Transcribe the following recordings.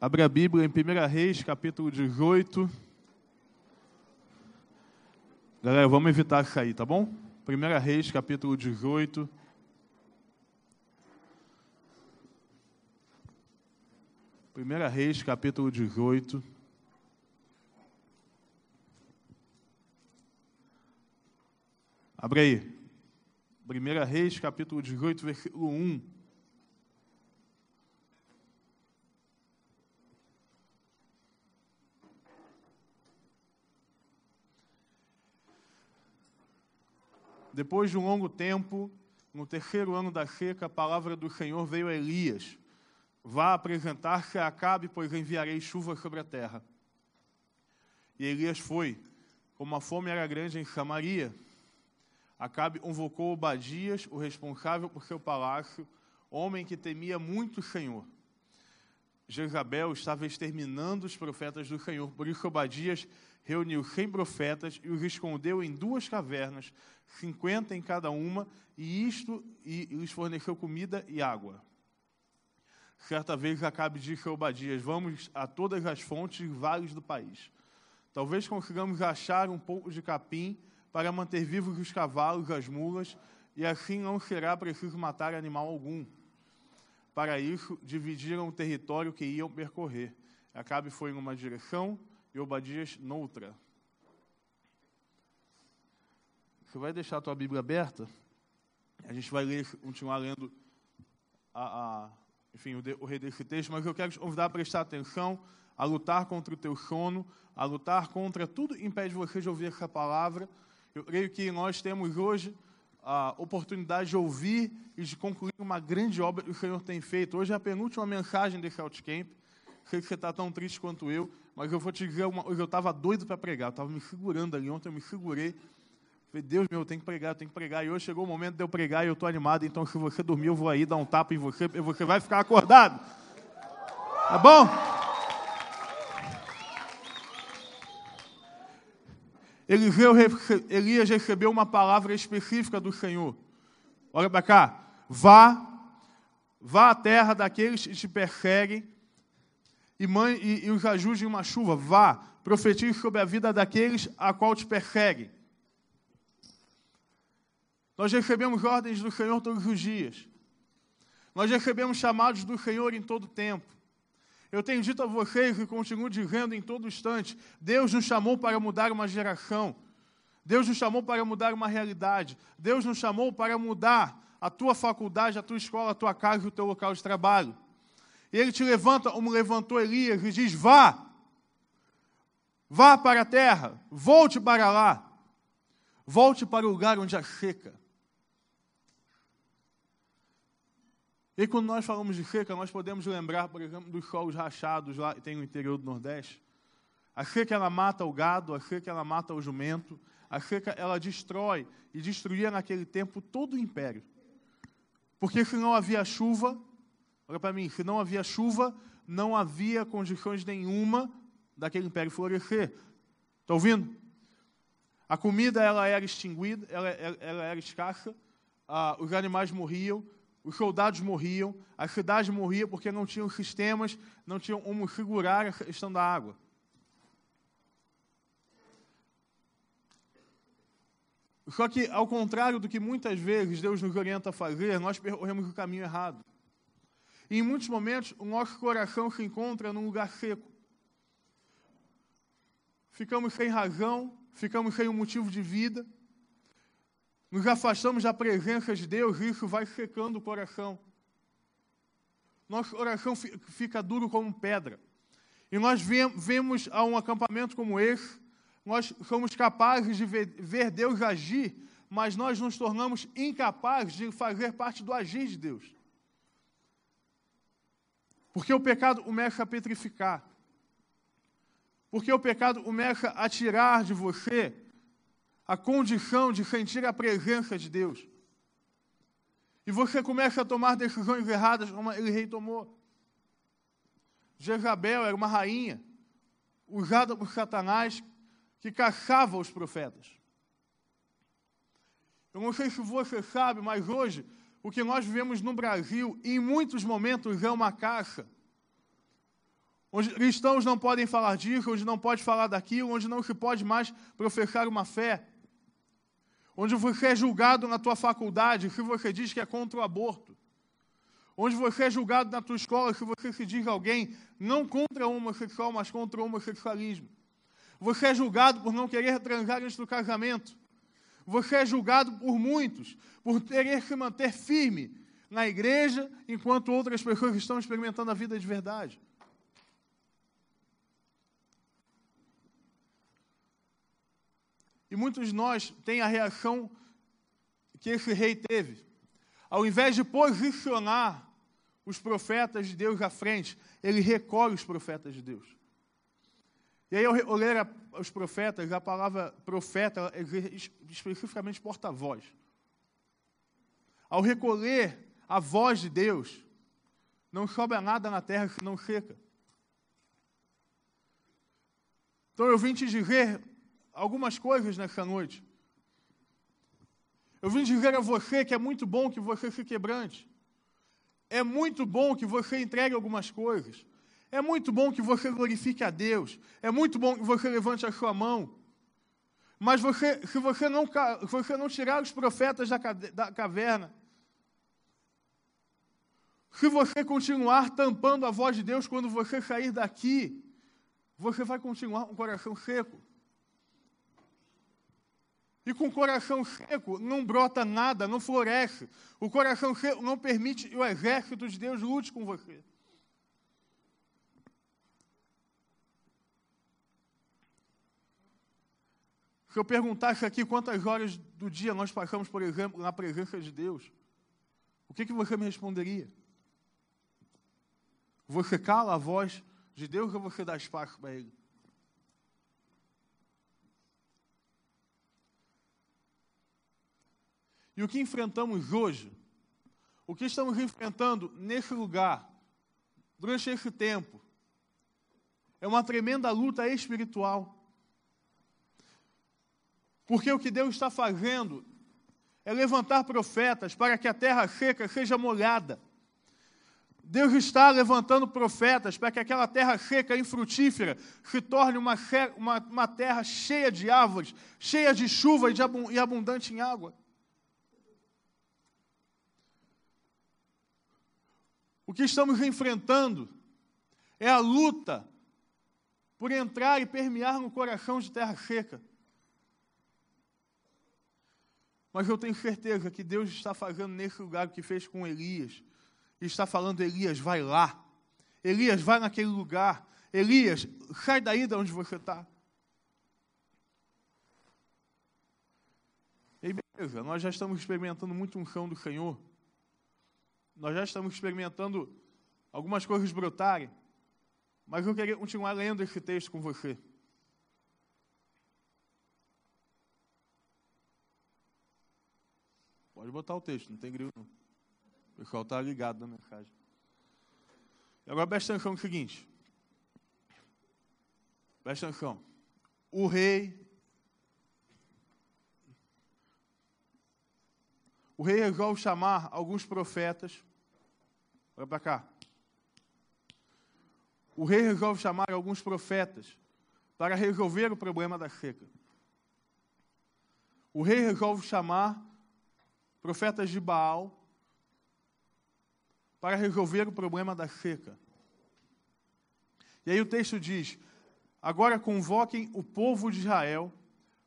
Abre a Bíblia em 1 Reis, capítulo 18. Galera, vamos evitar sair, tá bom? 1 Reis, capítulo 18. Primeira Reis, capítulo 18. Abre aí. Primeira Reis, capítulo 18, versículo 1. Depois de um longo tempo, no terceiro ano da seca, a palavra do Senhor veio a Elias. Vá apresentar-se a Acabe, pois enviarei chuva sobre a terra. E Elias foi. Como a fome era grande em Samaria, Acabe convocou Obadias, o responsável por seu palácio, homem que temia muito o Senhor. Jezabel estava exterminando os profetas do Senhor, por isso Obadias reuniu cem profetas e os escondeu em duas cavernas, cinquenta em cada uma, e isto e lhes forneceu comida e água. Certa vez Acabe disse a Obadias: Vamos a todas as fontes e vales do país. Talvez consigamos achar um pouco de capim para manter vivos os cavalos, as mulas, e assim não será preciso matar animal algum. Para isso, dividiram o território que iam percorrer. Acabe foi em uma direção e Obadias noutra. Você vai deixar a tua Bíblia aberta? A gente vai ler, continuar lendo a, a enfim, o, de, o rei desse texto, mas eu quero te convidar a prestar atenção, a lutar contra o teu sono, a lutar contra tudo que impede você de ouvir essa palavra. Eu creio que nós temos hoje a oportunidade de ouvir e de concluir uma grande obra que o Senhor tem feito. Hoje é a penúltima mensagem desse Outcamp. Sei que você está tão triste quanto eu, mas eu vou te dizer uma eu estava doido para pregar, eu estava me segurando ali, ontem eu me segurei. Falei, Deus meu, eu tenho que pregar, eu tenho que pregar. E hoje chegou o momento de eu pregar e eu estou animado, então se você dormir, eu vou aí dar um tapa em você, e você vai ficar acordado. Tá bom? Eliseu, Elias recebeu uma palavra específica do Senhor. Olha para cá. Vá, vá à terra daqueles que te perseguem e, mãe, e, e os ajude em uma chuva. Vá, profetize sobre a vida daqueles a qual te perseguem. Nós recebemos ordens do Senhor todos os dias. Nós recebemos chamados do Senhor em todo tempo. Eu tenho dito a vocês e continuo dizendo em todo instante: Deus nos chamou para mudar uma geração. Deus nos chamou para mudar uma realidade. Deus nos chamou para mudar a tua faculdade, a tua escola, a tua casa e o teu local de trabalho. E ele te levanta como levantou Elias e diz: Vá, vá para a terra, volte para lá, volte para o lugar onde há seca. E quando nós falamos de seca, nós podemos lembrar, por exemplo, dos solos rachados lá que tem no interior do Nordeste. A seca ela mata o gado, a seca ela mata o jumento, a seca ela destrói e destruía naquele tempo todo o império. Porque se não havia chuva, Olha para mim, se não havia chuva, não havia condições nenhuma daquele império florescer. Está ouvindo? A comida ela era extinguida, ela, ela era escassa, ah, os animais morriam, os soldados morriam, a cidade morria porque não tinham sistemas, não tinham como segurar a questão da água. Só que, ao contrário do que muitas vezes Deus nos orienta a fazer, nós percorremos o caminho errado. E em muitos momentos, o nosso coração se encontra num lugar seco. Ficamos sem razão, ficamos sem um motivo de vida. Nos afastamos da presença de Deus e isso vai secando o coração. Nosso coração fica duro como pedra. E nós vemos a um acampamento como esse, nós somos capazes de ver Deus agir, mas nós nos tornamos incapazes de fazer parte do agir de Deus. Porque o pecado começa a petrificar. Porque o pecado começa a tirar de você a condição de sentir a presença de Deus. E você começa a tomar decisões erradas, como ele rei tomou. Jezabel era uma rainha usada por Satanás que caçava os profetas. Eu não sei se você sabe, mas hoje o que nós vivemos no Brasil, em muitos momentos, é uma caça. onde cristãos não podem falar disso, onde não pode falar daquilo, onde não se pode mais professar uma fé, onde você é julgado na tua faculdade se você diz que é contra o aborto, onde você é julgado na tua escola se você se diz alguém não contra o homossexual, mas contra o homossexualismo. Você é julgado por não querer transar antes do casamento. Você é julgado por muitos por querer se manter firme na igreja enquanto outras pessoas estão experimentando a vida de verdade. E muitos de nós têm a reação que esse rei teve. Ao invés de posicionar os profetas de Deus à frente, ele recolhe os profetas de Deus. E aí, ao ler os profetas, a palavra profeta especificamente porta-voz. Ao recolher a voz de Deus, não sobra nada na terra que não seca. Então eu vim te dizer algumas coisas nessa noite. Eu vim dizer a você que é muito bom que você se quebrante. É muito bom que você entregue algumas coisas. É muito bom que você glorifique a Deus. É muito bom que você levante a sua mão. Mas você, se você não, você não tirar os profetas da, da caverna, se você continuar tampando a voz de Deus quando você sair daqui, você vai continuar com o coração seco. E com o coração seco não brota nada, não floresce. O coração seco não permite que o exército de Deus lute com você. Se eu perguntasse aqui quantas horas do dia nós passamos, por exemplo, na presença de Deus, o que, que você me responderia? Você cala a voz de Deus ou você dá espaço para Ele? E o que enfrentamos hoje, o que estamos enfrentando nesse lugar, durante esse tempo, é uma tremenda luta espiritual. Porque o que Deus está fazendo é levantar profetas para que a terra seca seja molhada. Deus está levantando profetas para que aquela terra seca e infrutífera se torne uma, uma, uma terra cheia de árvores, cheia de chuva e, de, e abundante em água. O que estamos enfrentando é a luta por entrar e permear no coração de terra seca. Mas eu tenho certeza que Deus está fazendo nesse lugar o que fez com Elias e está falando: Elias, vai lá. Elias, vai naquele lugar. Elias, sai daí de onde você está. E beleza, nós já estamos experimentando muito um chão do Senhor. Nós já estamos experimentando algumas coisas brotarem. Mas eu queria continuar lendo esse texto com você. Pode botar o texto, não tem grilo não. O pessoal está ligado na mensagem. E agora presta atenção no seguinte. Presta atenção. O rei. O rei resolve chamar alguns profetas. Olha para cá. O rei resolve chamar alguns profetas para resolver o problema da seca. O rei resolve chamar profetas de Baal para resolver o problema da seca. E aí o texto diz: Agora convoquem o povo de Israel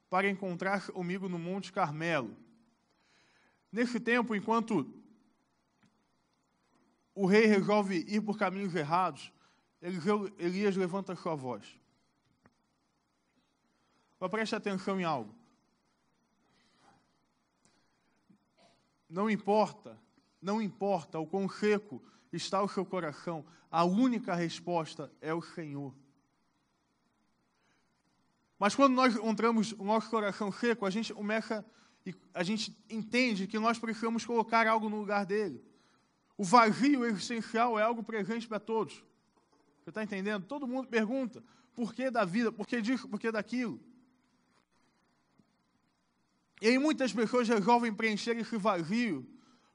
para encontrar comigo no Monte Carmelo. Nesse tempo, enquanto o rei resolve ir por caminhos errados, Elias levanta sua voz. Mas preste atenção em algo. Não importa não importa o quão seco está o seu coração, a única resposta é o Senhor. Mas quando nós encontramos o nosso coração seco, a gente começa, a gente entende que nós precisamos colocar algo no lugar dele. O vazio existencial é algo presente para todos. Você está entendendo? Todo mundo pergunta por que da vida, por que disso, por que daquilo. E aí muitas pessoas resolvem preencher esse vazio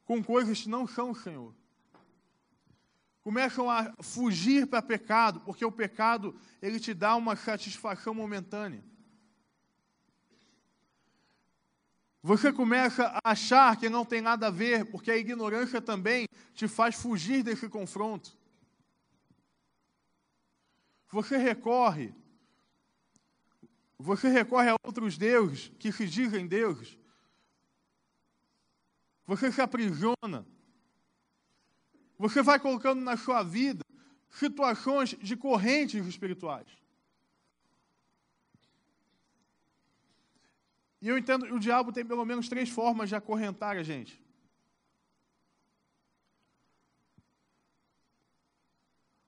com coisas que não são o Senhor. começam a fugir para pecado, porque o pecado ele te dá uma satisfação momentânea. Você começa a achar que não tem nada a ver, porque a ignorância também te faz fugir desse confronto. Você recorre, você recorre a outros deuses que se dizem deuses. Você se aprisiona. Você vai colocando na sua vida situações de correntes espirituais. E eu entendo que o diabo tem pelo menos três formas de acorrentar a gente.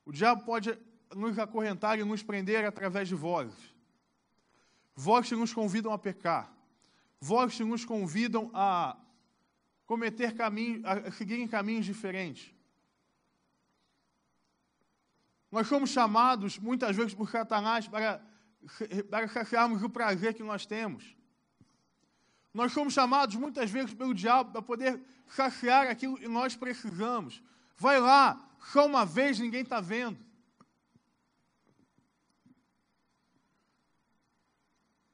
O diabo pode nos acorrentar e nos prender através de vozes. Vozes que nos convidam a pecar. Vozes que nos convidam a cometer caminhos, a seguir em caminhos diferentes. Nós somos chamados, muitas vezes, por Satanás para, para saciarmos o prazer que nós temos. Nós somos chamados, muitas vezes, pelo diabo para poder saciar aquilo que nós precisamos. Vai lá, só uma vez, ninguém está vendo.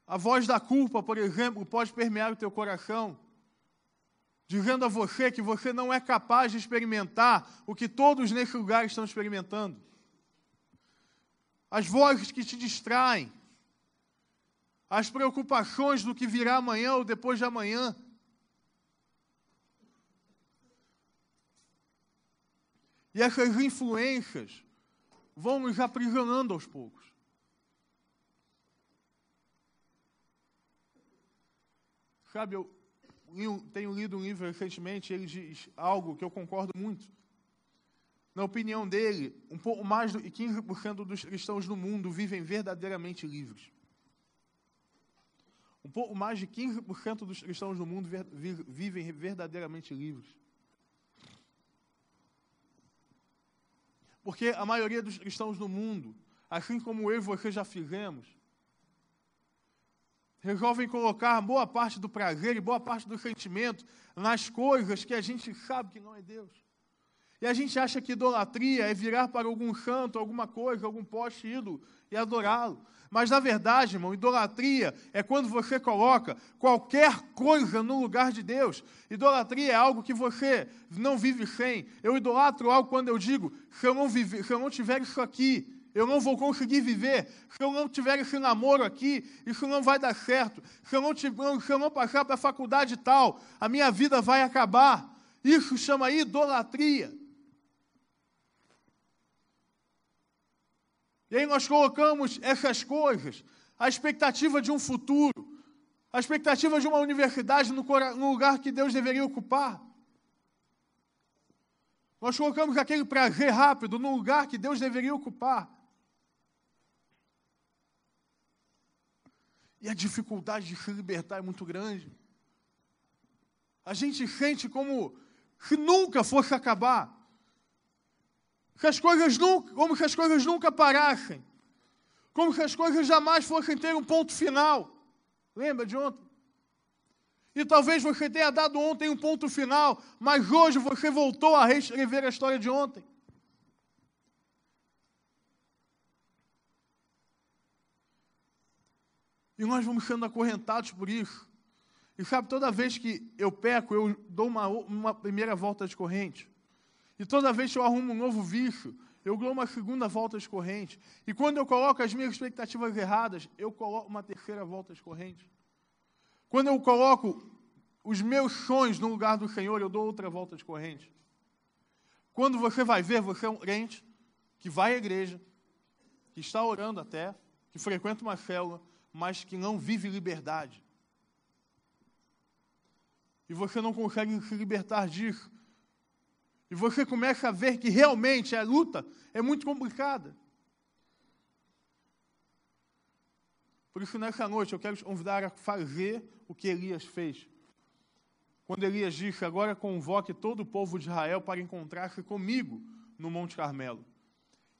A voz da culpa, por exemplo, pode permear o teu coração, dizendo a você que você não é capaz de experimentar o que todos nesse lugar estão experimentando as vozes que te distraem, as preocupações do que virá amanhã ou depois de amanhã. E essas influências vão nos aprisionando aos poucos. Sabe, eu tenho lido um livro recentemente, ele diz algo que eu concordo muito na opinião dele, um pouco mais de 15% dos cristãos no mundo vivem verdadeiramente livres. Um pouco mais de 15% dos cristãos no mundo vivem verdadeiramente livres. Porque a maioria dos cristãos no mundo, assim como eu e você já fizemos, resolvem colocar boa parte do prazer e boa parte do sentimento nas coisas que a gente sabe que não é Deus. E a gente acha que idolatria é virar para algum santo, alguma coisa, algum poste ídolo e adorá-lo. Mas na verdade, irmão, idolatria é quando você coloca qualquer coisa no lugar de Deus. Idolatria é algo que você não vive sem. Eu idolatro algo quando eu digo, se eu não, viver, se eu não tiver isso aqui, eu não vou conseguir viver. Se eu não tiver esse namoro aqui, isso não vai dar certo. Se eu não, tiver, se eu não passar para a faculdade tal, a minha vida vai acabar. Isso chama idolatria. E aí nós colocamos essas coisas, a expectativa de um futuro, a expectativa de uma universidade no, lugar que Deus deveria ocupar. Nós colocamos aquele prazer rápido no lugar que Deus deveria ocupar. E a dificuldade de se libertar é muito grande. A gente sente como se nunca fosse acabar que as coisas nunca, como se as coisas nunca parassem, como se as coisas jamais fossem ter um ponto final. Lembra de ontem? E talvez você tenha dado ontem um ponto final, mas hoje você voltou a reescrever a história de ontem. E nós vamos sendo acorrentados por isso. E sabe, toda vez que eu peco, eu dou uma, uma primeira volta de corrente. E toda vez que eu arrumo um novo vício, eu dou uma segunda volta de corrente. E quando eu coloco as minhas expectativas erradas, eu coloco uma terceira volta de corrente. Quando eu coloco os meus sonhos no lugar do Senhor, eu dou outra volta de corrente. Quando você vai ver, você é um crente que vai à igreja, que está orando até, que frequenta uma célula, mas que não vive liberdade. E você não consegue se libertar disso, e você começa a ver que realmente a luta é muito complicada. Por isso, nessa noite, eu quero te convidar a fazer o que Elias fez. Quando Elias disse: Agora convoque todo o povo de Israel para encontrar-se comigo no Monte Carmelo.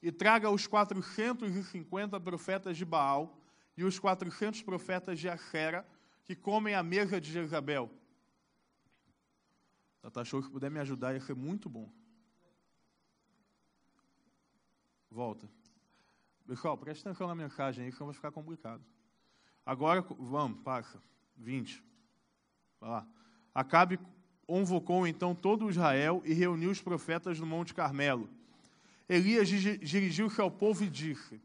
E traga os 450 profetas de Baal e os 400 profetas de Acera que comem a mesa de Jezabel Tata Show, se puder me ajudar, ia ser muito bom. Volta. Pessoal, presta atenção na mensagem aí, que vai ficar complicado. Agora, vamos, passa. 20. Vai lá. Acabe convocou então todo Israel e reuniu os profetas no Monte Carmelo. Elias dirigiu-se ao povo e disse: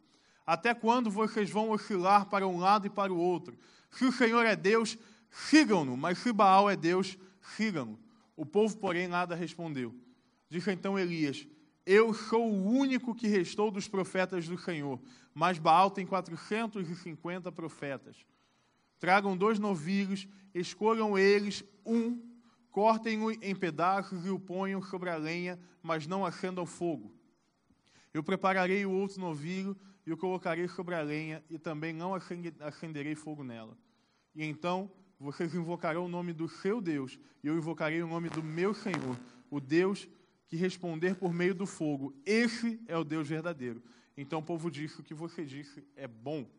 Até quando vocês vão oscilar para um lado e para o outro? Se o Senhor é Deus, sigam-no, mas se Baal é Deus, sigam-no. O povo, porém, nada respondeu. Disse então Elias: Eu sou o único que restou dos profetas do Senhor, mas Baal tem 450 profetas. Tragam dois novilhos, escolham eles um, cortem-o em pedaços e o ponham sobre a lenha, mas não acendam fogo. Eu prepararei o outro novilho e o colocarei sobre a lenha, e também não acenderei fogo nela. E então vocês invocarão o nome do seu Deus, e eu invocarei o nome do meu Senhor, o Deus que responder por meio do fogo. Esse é o Deus verdadeiro. Então o povo disse: O que você disse é bom.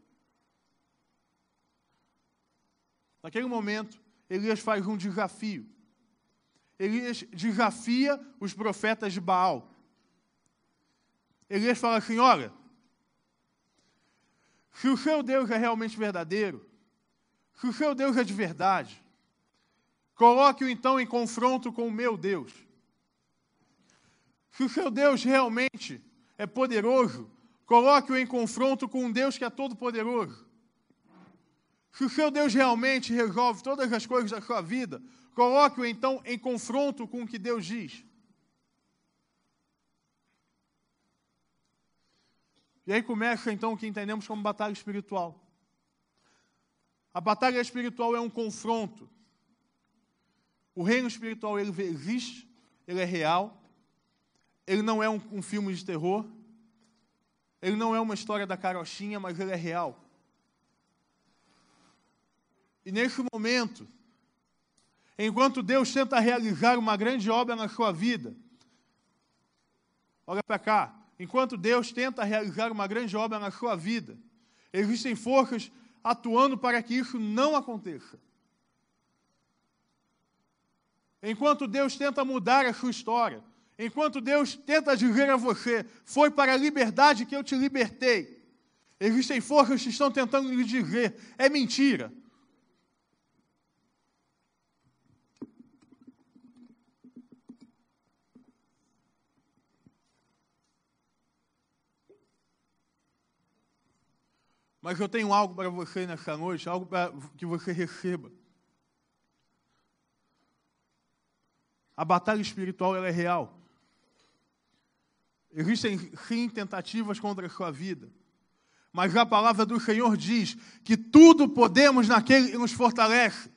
Naquele momento, Elias faz um desafio. Elias desafia os profetas de Baal. Elias fala assim: olha, se o seu Deus é realmente verdadeiro, se o seu Deus é de verdade, coloque-o então em confronto com o meu Deus. Se o seu Deus realmente é poderoso, coloque-o em confronto com um Deus que é todo-poderoso. Se o seu Deus realmente resolve todas as coisas da sua vida, coloque-o então em confronto com o que Deus diz. E aí começa então o que entendemos como batalha espiritual. A batalha espiritual é um confronto. O reino espiritual ele existe, ele é real, ele não é um, um filme de terror, ele não é uma história da carochinha, mas ele é real. E nesse momento, enquanto Deus tenta realizar uma grande obra na sua vida, olha para cá, enquanto Deus tenta realizar uma grande obra na sua vida, existem forças atuando para que isso não aconteça. Enquanto Deus tenta mudar a sua história, enquanto Deus tenta dizer a você, foi para a liberdade que eu te libertei, existem forças que estão tentando lhe dizer, é mentira. Mas eu tenho algo para você nessa noite, algo para que você receba. A batalha espiritual é real. Existem sim tentativas contra a sua vida. Mas a palavra do Senhor diz que tudo podemos naquele que nos fortalece.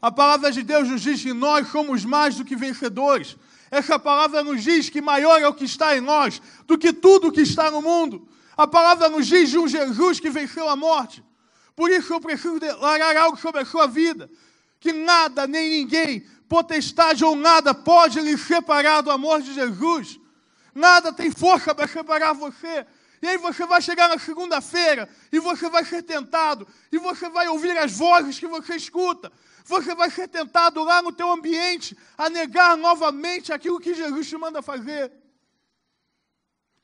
A palavra de Deus nos diz que nós somos mais do que vencedores. Essa palavra nos diz que maior é o que está em nós do que tudo que está no mundo. A palavra nos diz de um Jesus que venceu a morte. Por isso eu preciso declarar algo sobre a sua vida. Que nada, nem ninguém, potestade ou nada, pode lhe separar do amor de Jesus. Nada tem força para separar você. E aí você vai chegar na segunda-feira e você vai ser tentado. E você vai ouvir as vozes que você escuta. Você vai ser tentado lá no teu ambiente a negar novamente aquilo que Jesus te manda fazer.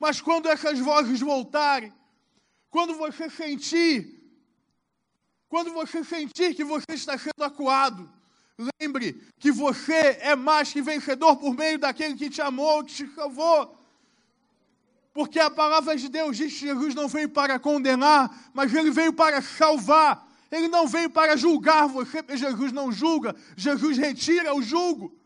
Mas quando essas vozes voltarem, quando você sentir, quando você sentir que você está sendo acuado, lembre que você é mais que vencedor por meio daquele que te amou, que te salvou. Porque a palavra de Deus diz que Jesus não veio para condenar, mas ele veio para salvar. Ele não veio para julgar você, porque Jesus não julga, Jesus retira o julgo.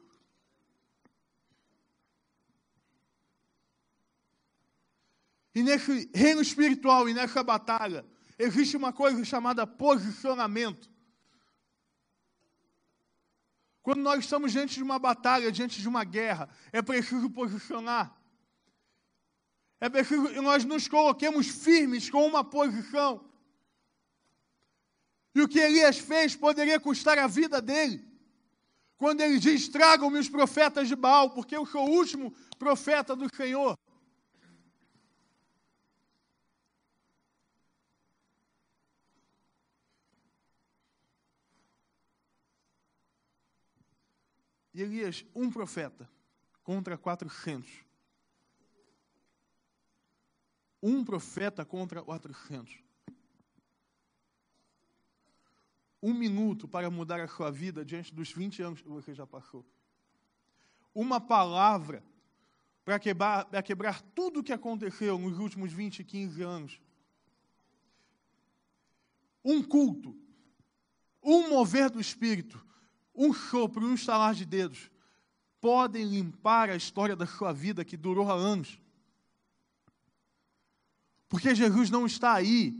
E nesse reino espiritual e nessa batalha, existe uma coisa chamada posicionamento. Quando nós estamos diante de uma batalha, diante de uma guerra, é preciso posicionar. É preciso que nós nos coloquemos firmes com uma posição. E o que Elias fez poderia custar a vida dele. Quando ele diz: Tragam-me os profetas de Baal, porque eu sou o último profeta do Senhor. E Elias, um profeta contra 400. Um profeta contra 400. Um minuto para mudar a sua vida diante dos 20 anos que você já passou. Uma palavra para quebrar, para quebrar tudo o que aconteceu nos últimos 20, 15 anos. Um culto, um mover do Espírito, um sopro, um estalar de dedos, podem limpar a história da sua vida que durou há anos. Porque Jesus não está aí.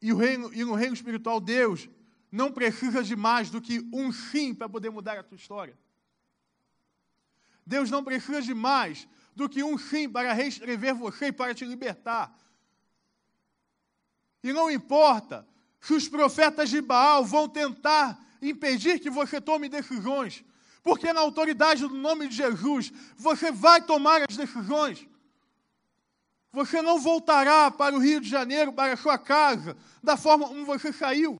E, o reino, e no reino espiritual, Deus não precisa de mais do que um sim para poder mudar a tua história. Deus não precisa de mais do que um sim para reescrever você e para te libertar. E não importa se os profetas de Baal vão tentar impedir que você tome decisões, porque na autoridade do nome de Jesus você vai tomar as decisões. Você não voltará para o Rio de Janeiro, para a sua casa, da forma como você saiu.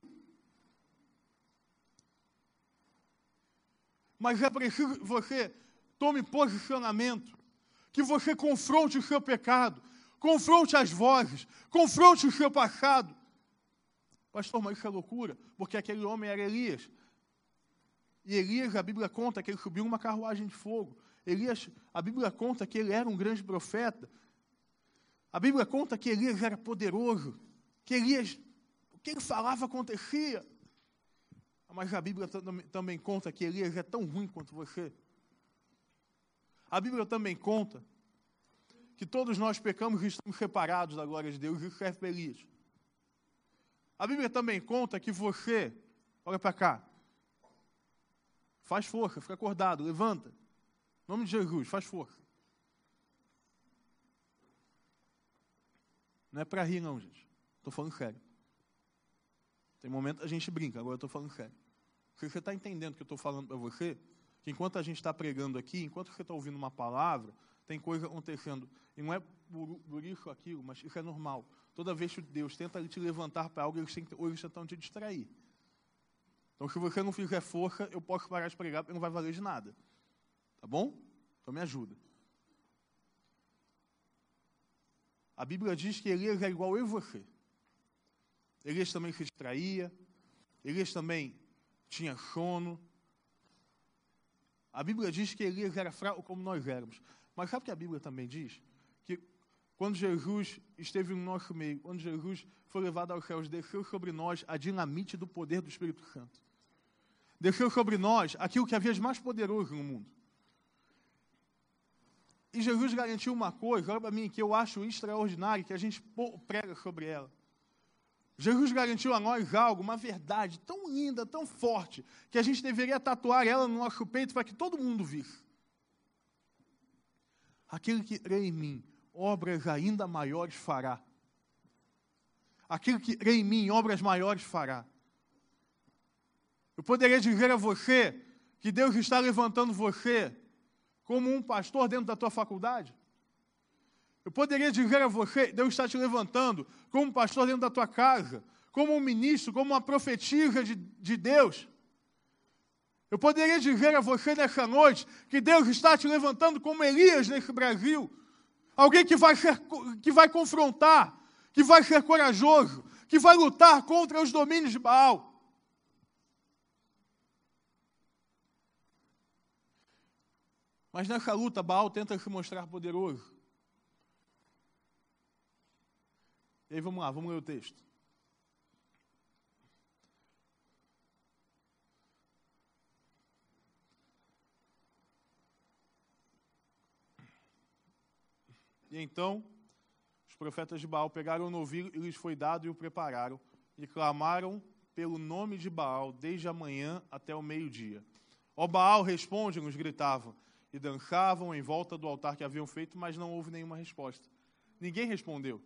Mas é preciso que você tome posicionamento, que você confronte o seu pecado, confronte as vozes, confronte o seu passado. Pastor, mas isso é loucura, porque aquele homem era Elias. E Elias, a Bíblia conta que ele subiu uma carruagem de fogo. Elias, a Bíblia conta que ele era um grande profeta. A Bíblia conta que Elias era poderoso, que Elias, o que ele falava acontecia. Mas a Bíblia também conta que Elias é tão ruim quanto você. A Bíblia também conta que todos nós pecamos e estamos separados da glória de Deus, isso serve para Elias. A Bíblia também conta que você, olha para cá, faz força, fica acordado, levanta. Em nome de Jesus, faz força. Não é para rir, não, gente. Estou falando sério. Tem momento a gente brinca, agora eu estou falando sério. Se você está entendendo o que eu estou falando para você, que enquanto a gente está pregando aqui, enquanto você está ouvindo uma palavra, tem coisa acontecendo. E não é por, por isso aquilo, mas isso é normal. Toda vez que Deus tenta te levantar para algo, eles, eles tentam te distrair. Então, se você não fizer força, eu posso parar de pregar, porque não vai valer de nada. Tá bom? Então me ajuda. A Bíblia diz que Elias é igual eu e você. Elias também se distraía. Elias também tinha sono. A Bíblia diz que Elias era fraco como nós éramos. Mas sabe o que a Bíblia também diz? Quando Jesus esteve no nosso meio, quando Jesus foi levado aos céus, desceu sobre nós a dinamite do poder do Espírito Santo. Desceu sobre nós aquilo que havia de mais poderoso no mundo. E Jesus garantiu uma coisa, olha para mim, que eu acho extraordinário, que a gente prega sobre ela. Jesus garantiu a nós algo, uma verdade tão linda, tão forte, que a gente deveria tatuar ela no nosso peito para que todo mundo visse. Aquele que crê em mim, obras ainda maiores fará. Aquele que crê em mim, obras maiores fará. Eu poderia dizer a você que Deus está levantando você como um pastor dentro da tua faculdade? Eu poderia dizer a você, Deus está te levantando como um pastor dentro da tua casa, como um ministro, como uma profetisa de, de Deus. Eu poderia dizer a você nessa noite que Deus está te levantando como Elias nesse Brasil. Alguém que vai, ser, que vai confrontar, que vai ser corajoso, que vai lutar contra os domínios de Baal. Mas nessa luta, Baal tenta se mostrar poderoso. E aí vamos lá, vamos ler o texto. Então, os profetas de Baal pegaram o novilho e lhes foi dado e o prepararam, e clamaram pelo nome de Baal desde a manhã até o meio-dia. Ó Baal, responde, nos gritavam e dançavam em volta do altar que haviam feito, mas não houve nenhuma resposta. Ninguém respondeu.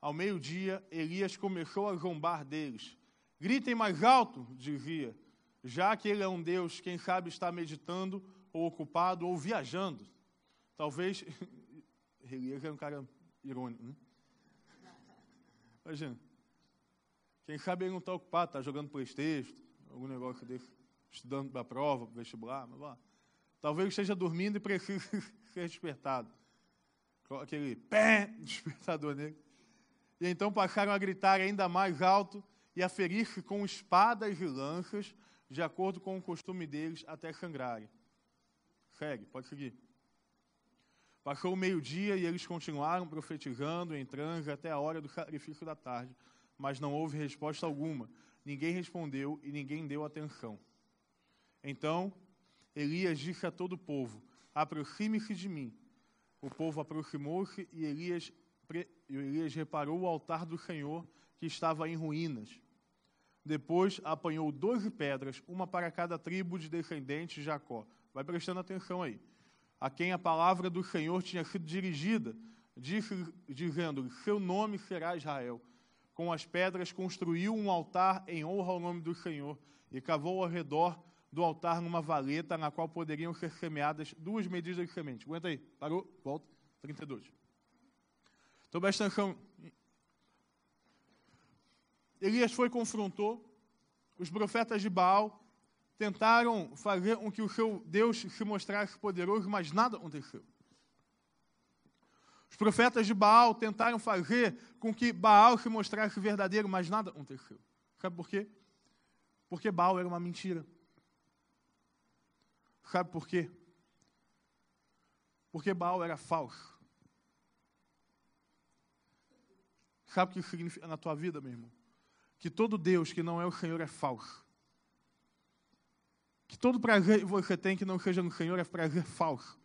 Ao meio-dia, Elias começou a zombar deles. Gritem mais alto, dizia, já que ele é um Deus, quem sabe está meditando, ou ocupado, ou viajando. Talvez. Elias é um cara irônico, né? Imagina. Quem sabe ele não está ocupado, está jogando Playstation, algum negócio desse, estudando para a prova, para vestibular, mas. Talvez esteja dormindo e precise ser despertado. aquele pé despertador nele. E então passaram a gritar ainda mais alto e a ferir-se com espadas e lanças, de acordo com o costume deles, até sangrarem. Segue, pode seguir. Passou o meio-dia e eles continuaram profetizando em transe até a hora do sacrifício da tarde, mas não houve resposta alguma. Ninguém respondeu e ninguém deu atenção. Então Elias disse a todo o povo: Aproxime-se de mim. O povo aproximou-se e Elias, Elias reparou o altar do Senhor que estava em ruínas. Depois apanhou doze pedras, uma para cada tribo de descendentes de Jacó. Vai prestando atenção aí. A quem a palavra do Senhor tinha sido dirigida, dizendo: Seu nome será Israel. Com as pedras construiu um altar em honra ao nome do Senhor e cavou ao redor do altar numa valeta na qual poderiam ser semeadas duas medidas de semente. Aguenta aí, parou, volta, 32. Então presta atenção. Elias foi confrontou, os profetas de Baal tentaram fazer com que o seu Deus se mostrasse poderoso, mas nada aconteceu. Os profetas de Baal tentaram fazer com que Baal se mostrasse verdadeiro, mas nada aconteceu. Sabe por quê? Porque Baal era uma mentira. Sabe por quê? Porque Baal era falso. Sabe o que isso significa na tua vida, meu irmão? Que todo Deus que não é o Senhor é falso. Que todo prazer que você tem que não seja no Senhor é prazer falso.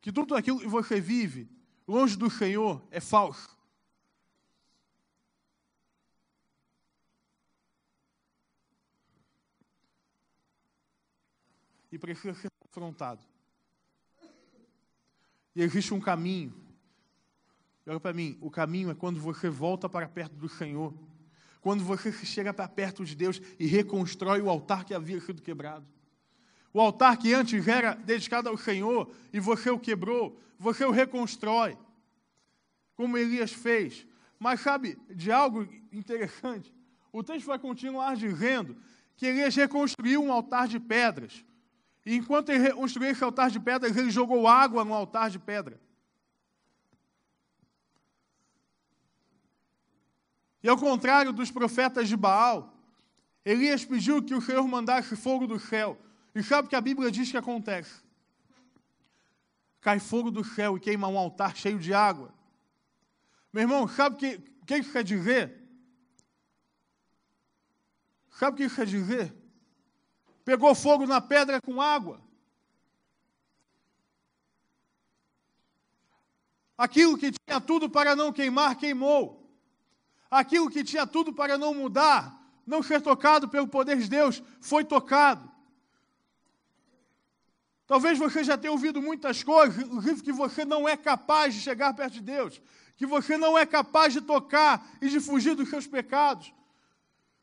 Que tudo aquilo que você vive longe do Senhor é falso. e precisa ser confrontado. E existe um caminho. Olha para mim, o caminho é quando você volta para perto do Senhor. Quando você chega para perto de Deus e reconstrói o altar que havia sido quebrado. O altar que antes era dedicado ao Senhor e você o quebrou, você o reconstrói. Como Elias fez. Mas sabe de algo interessante? O texto vai continuar dizendo que Elias reconstruiu um altar de pedras. E enquanto ele construiu esse altar de pedras, ele jogou água no altar de pedra. E ao contrário dos profetas de Baal, Elias pediu que o Senhor mandasse fogo do céu. E sabe o que a Bíblia diz que acontece? Cai fogo do céu e queima um altar cheio de água. Meu irmão, sabe o que, que isso quer dizer? Sabe o que isso quer dizer? pegou fogo na pedra com água. Aquilo que tinha tudo para não queimar, queimou. Aquilo que tinha tudo para não mudar, não ser tocado pelo poder de Deus, foi tocado. Talvez você já tenha ouvido muitas coisas, inclusive que você não é capaz de chegar perto de Deus, que você não é capaz de tocar e de fugir dos seus pecados.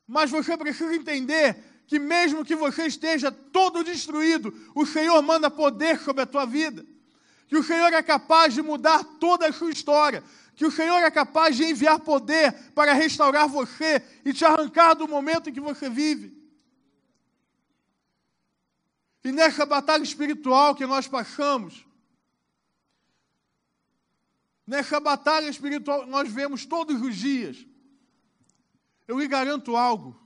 Mas você precisa entender que mesmo que você esteja todo destruído, o Senhor manda poder sobre a tua vida. Que o Senhor é capaz de mudar toda a sua história. Que o Senhor é capaz de enviar poder para restaurar você e te arrancar do momento em que você vive. E nessa batalha espiritual que nós passamos, nessa batalha espiritual nós vemos todos os dias, eu lhe garanto algo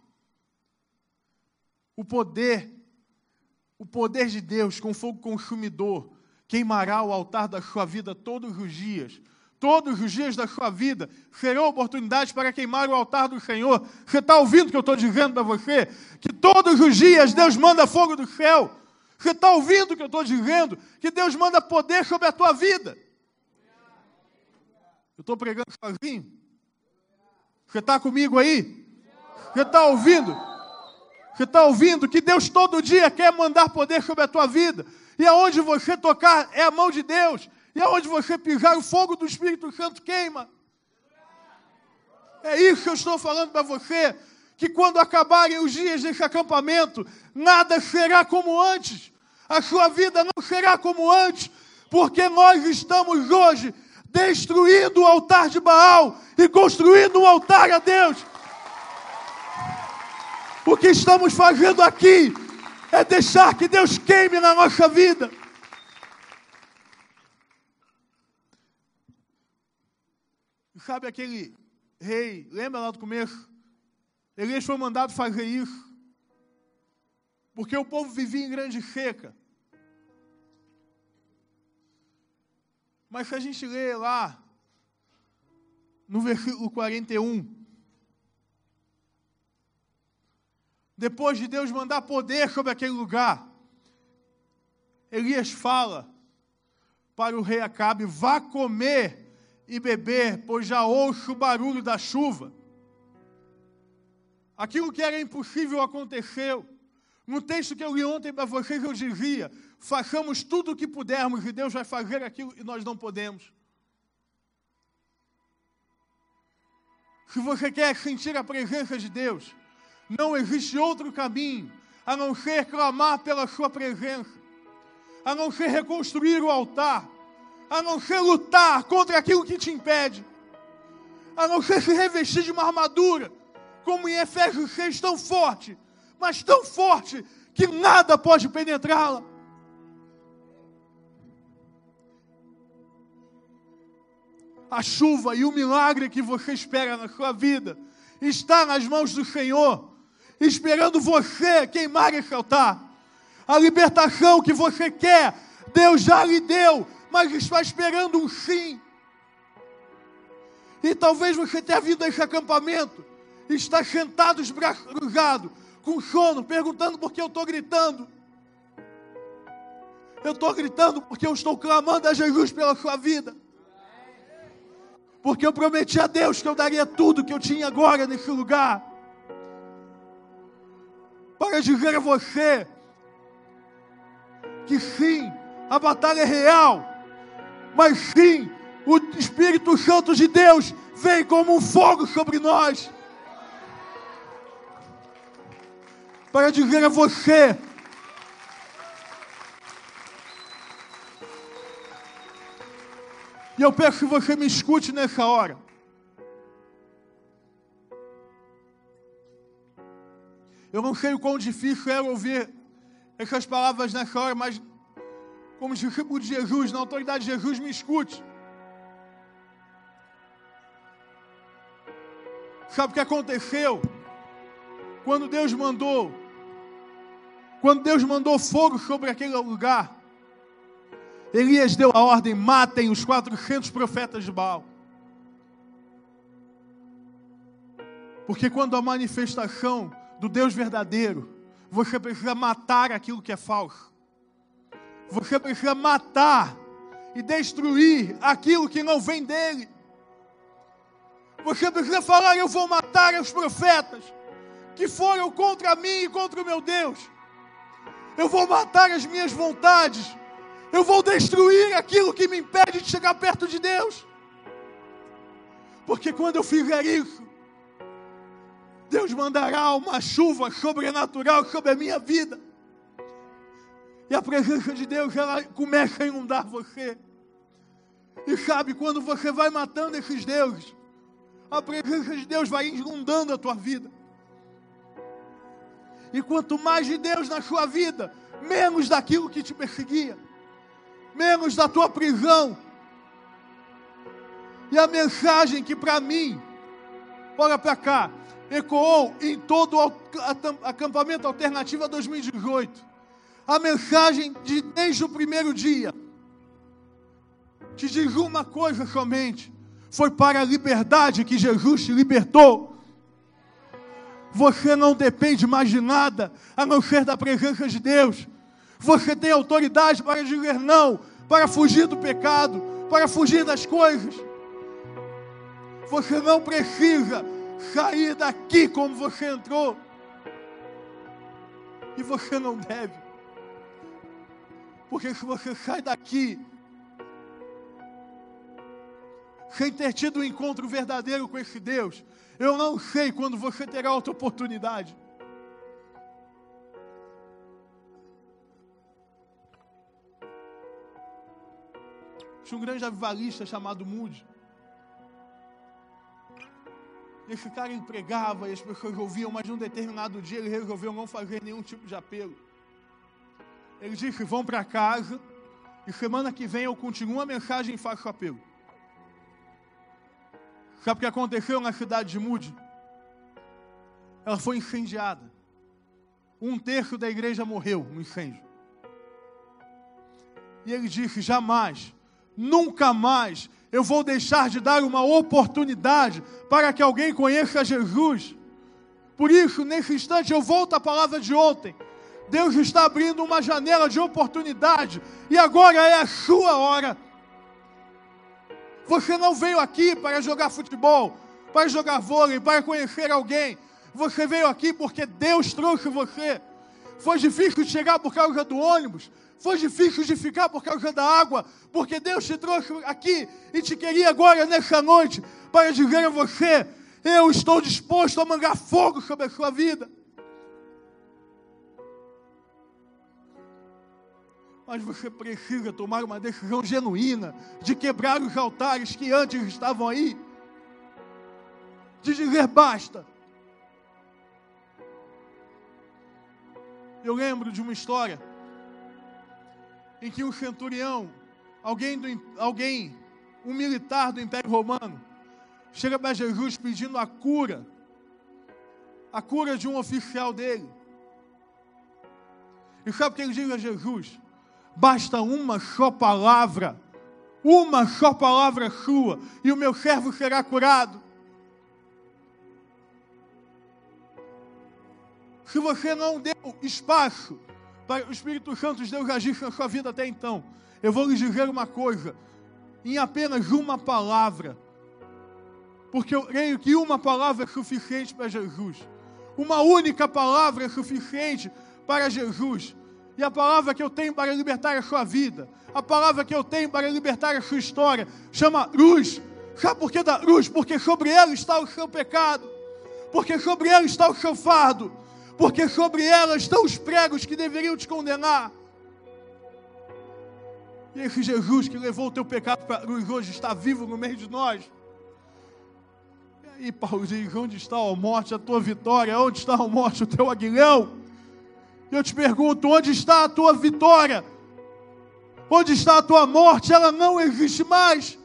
o poder, o poder de Deus com fogo consumidor queimará o altar da sua vida todos os dias. Todos os dias da sua vida serão oportunidades para queimar o altar do Senhor. Você está ouvindo o que eu estou dizendo para você? Que todos os dias Deus manda fogo do céu. Você está ouvindo o que eu estou dizendo? Que Deus manda poder sobre a tua vida. Eu estou pregando sozinho? Você está comigo aí? Você está ouvindo? Você está ouvindo que Deus todo dia quer mandar poder sobre a tua vida. E aonde você tocar é a mão de Deus. E aonde você pisar, o fogo do Espírito Santo queima. É isso que eu estou falando para você. Que quando acabarem os dias desse acampamento, nada será como antes. A sua vida não será como antes. Porque nós estamos hoje destruindo o altar de Baal e construindo um altar a Deus. O que estamos fazendo aqui é deixar que Deus queime na nossa vida. Sabe aquele rei, lembra lá do começo? Elias foi mandado fazer isso. Porque o povo vivia em grande seca. Mas se a gente lê lá, no versículo 41, depois de Deus mandar poder sobre aquele lugar, Elias fala para o rei Acabe: vá comer e beber, pois já ouço o barulho da chuva. Aquilo que era impossível aconteceu. No texto que eu li ontem para vocês, eu dizia: façamos tudo o que pudermos e Deus vai fazer aquilo que nós não podemos. Se você quer sentir a presença de Deus, não existe outro caminho a não ser clamar pela Sua presença, a não ser reconstruir o altar, a não ser lutar contra aquilo que te impede, a não ser se revestir de uma armadura, como em Efésios 6, tão forte, mas tão forte que nada pode penetrá-la. A chuva e o milagre que você espera na sua vida está nas mãos do Senhor, esperando você queimar esse altar. A libertação que você quer, Deus já lhe deu, mas está esperando um sim. E talvez você tenha vindo a esse acampamento, está sentado, cruzados, com sono, perguntando por que eu estou gritando. Eu estou gritando porque eu estou clamando a Jesus pela sua vida. Porque eu prometi a Deus que eu daria tudo que eu tinha agora nesse lugar. Para dizer a você que sim, a batalha é real, mas sim, o Espírito Santo de Deus vem como um fogo sobre nós. Para dizer a você E eu peço que você me escute nessa hora. Eu não sei o quão difícil é ouvir essas palavras nessa hora, mas como discípulo de Jesus, na autoridade de Jesus, me escute. Sabe o que aconteceu? Quando Deus mandou, quando Deus mandou fogo sobre aquele lugar, Elias deu a ordem: matem os 400 profetas de Baal. Porque quando a manifestação do Deus verdadeiro, você precisa matar aquilo que é falso. Você precisa matar e destruir aquilo que não vem dele. Você precisa falar: Eu vou matar os profetas que foram contra mim e contra o meu Deus. Eu vou matar as minhas vontades eu vou destruir aquilo que me impede de chegar perto de Deus. Porque quando eu fizer isso, Deus mandará uma chuva sobrenatural sobre a minha vida. E a presença de Deus ela começa a inundar você. E sabe, quando você vai matando esses deuses, a presença de Deus vai inundando a tua vida. E quanto mais de Deus na sua vida, menos daquilo que te perseguia menos da tua prisão. E a mensagem que para mim, olha para cá, ecoou em todo o acampamento Alternativa 2018. A mensagem de desde o primeiro dia te diz uma coisa somente: foi para a liberdade que Jesus te libertou. Você não depende mais de nada a não ser da presença de Deus. Você tem autoridade para dizer não, para fugir do pecado, para fugir das coisas. Você não precisa sair daqui como você entrou. E você não deve. Porque se você sai daqui sem ter tido um encontro verdadeiro com esse Deus, eu não sei quando você terá outra oportunidade. Tinha um grande avivalista chamado Moody. Esse cara empregava e as pessoas ouviam, mas num determinado dia ele resolveu não fazer nenhum tipo de apelo. Ele disse: vão para casa e semana que vem eu continuo a mensagem e faço apelo. Sabe o que aconteceu na cidade de Mude? Ela foi incendiada. Um terço da igreja morreu no incêndio. E ele disse: jamais, nunca mais eu vou deixar de dar uma oportunidade para que alguém conheça Jesus. Por isso, nesse instante, eu volto à palavra de ontem. Deus está abrindo uma janela de oportunidade e agora é a sua hora. Você não veio aqui para jogar futebol, para jogar vôlei, para conhecer alguém. Você veio aqui porque Deus trouxe você. Foi difícil chegar por causa do ônibus, foi difícil de ficar por causa da água, porque Deus te trouxe aqui e te queria agora, nessa noite, para dizer a você: eu estou disposto a mangar fogo sobre a sua vida. Mas você precisa tomar uma decisão genuína de quebrar os altares que antes estavam aí, de dizer basta. Eu lembro de uma história em que um centurião, alguém, do, alguém, um militar do Império Romano, chega para Jesus pedindo a cura, a cura de um oficial dele. E sabe o que ele diz a Jesus? Basta uma só palavra, uma só palavra sua, e o meu servo será curado. Se você não deu espaço para o Espírito Santo de Deus agir na sua vida até então, eu vou lhe dizer uma coisa, em apenas uma palavra, porque eu creio que uma palavra é suficiente para Jesus, uma única palavra é suficiente para Jesus, e a palavra que eu tenho para libertar a sua vida, a palavra que eu tenho para libertar a sua história, chama luz. Sabe por que da luz? Porque sobre ela está o seu pecado, porque sobre ela está o seu fardo, porque sobre ela estão os pregos que deveriam te condenar. E esse Jesus que levou o teu pecado para a luz hoje está vivo no meio de nós. E aí, Paulo diz: onde está a morte, a tua vitória? Onde está a morte, o teu aguilhão? Eu te pergunto: onde está a tua vitória? Onde está a tua morte? Ela não existe mais.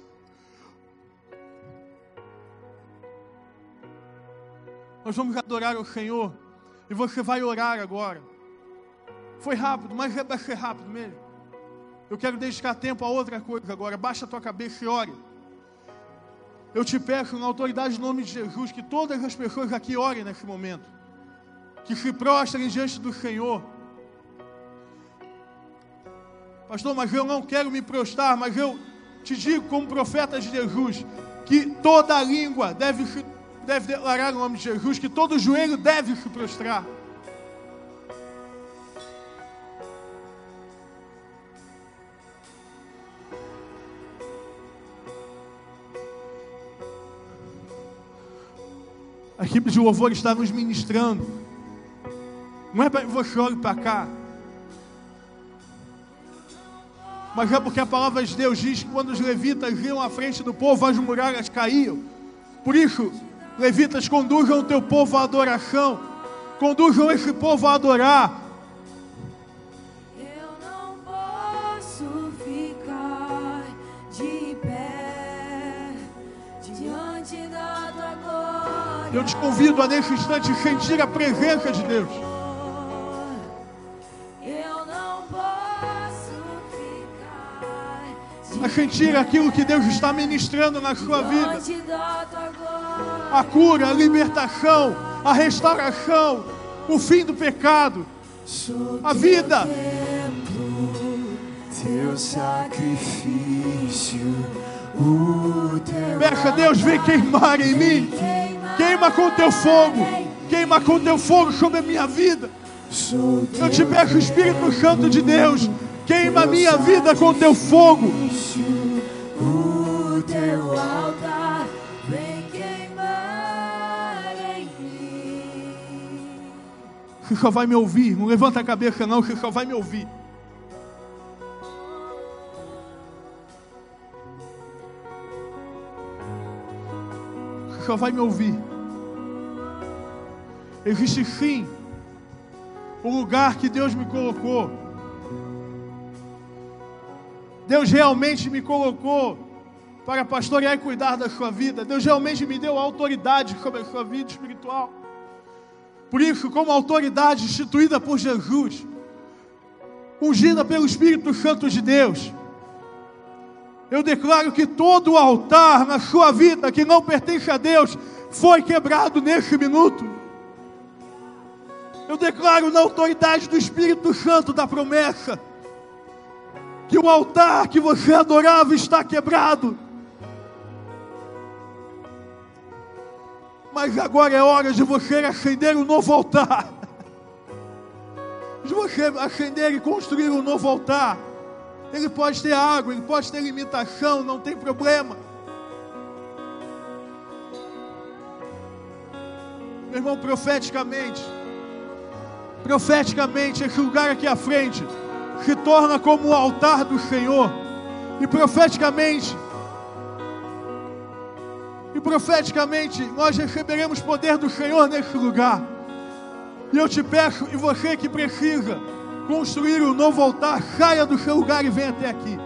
Nós vamos adorar o Senhor e você vai orar agora. Foi rápido, mas é para ser rápido mesmo. Eu quero dedicar tempo a outra coisa agora. Baixa a tua cabeça e ore. Eu te peço, na autoridade do nome de Jesus, que todas as pessoas aqui orem nesse momento. Que se prostrem diante do Senhor. Pastor, mas eu não quero me prostrar, mas eu te digo, como profeta de Jesus, que toda língua deve se deve declarar o nome de Jesus, que todo joelho deve se prostrar. A equipe de louvor está nos ministrando. Não é para você olhe para cá. Mas é porque a palavra de Deus diz que quando os levitas iam à frente do povo, as muralhas caíam. Por isso, Levitas, conduzam o teu povo à adoração. Conduzam esse povo a adorar. Eu não posso ficar de pé diante da tua glória. Eu te convido a nesse instante sentir a presença de Deus. Eu não posso ficar A sentir aquilo que Deus está ministrando na sua vida. A cura, a libertação, a restauração, o fim do pecado, a vida. Teu sacrifício, o teu Peça, Deus, vem queimar em mim. Queima com teu fogo. Queima com teu fogo sobre a minha vida. Eu te peço, Espírito Santo de Deus, queima a minha vida com teu fogo. Você só vai me ouvir. Não levanta a cabeça, não. Você só vai me ouvir. Você só vai me ouvir. Existe sim o lugar que Deus me colocou. Deus realmente me colocou para pastorear e cuidar da sua vida. Deus realmente me deu autoridade sobre a sua vida espiritual. Por isso, como autoridade instituída por Jesus, ungida pelo Espírito Santo de Deus, eu declaro que todo altar na sua vida que não pertence a Deus foi quebrado nesse minuto. Eu declaro na autoridade do Espírito Santo da promessa que o altar que você adorava está quebrado. Mas agora é hora de você acender um novo altar. De você acender e construir um novo altar. Ele pode ter água, ele pode ter limitação, não tem problema. Meu irmão, profeticamente, profeticamente, esse lugar aqui à frente se torna como o altar do Senhor. E profeticamente, e profeticamente, nós receberemos poder do Senhor nesse lugar. E eu te peço, e você que precisa construir um novo altar, saia do seu lugar e venha até aqui.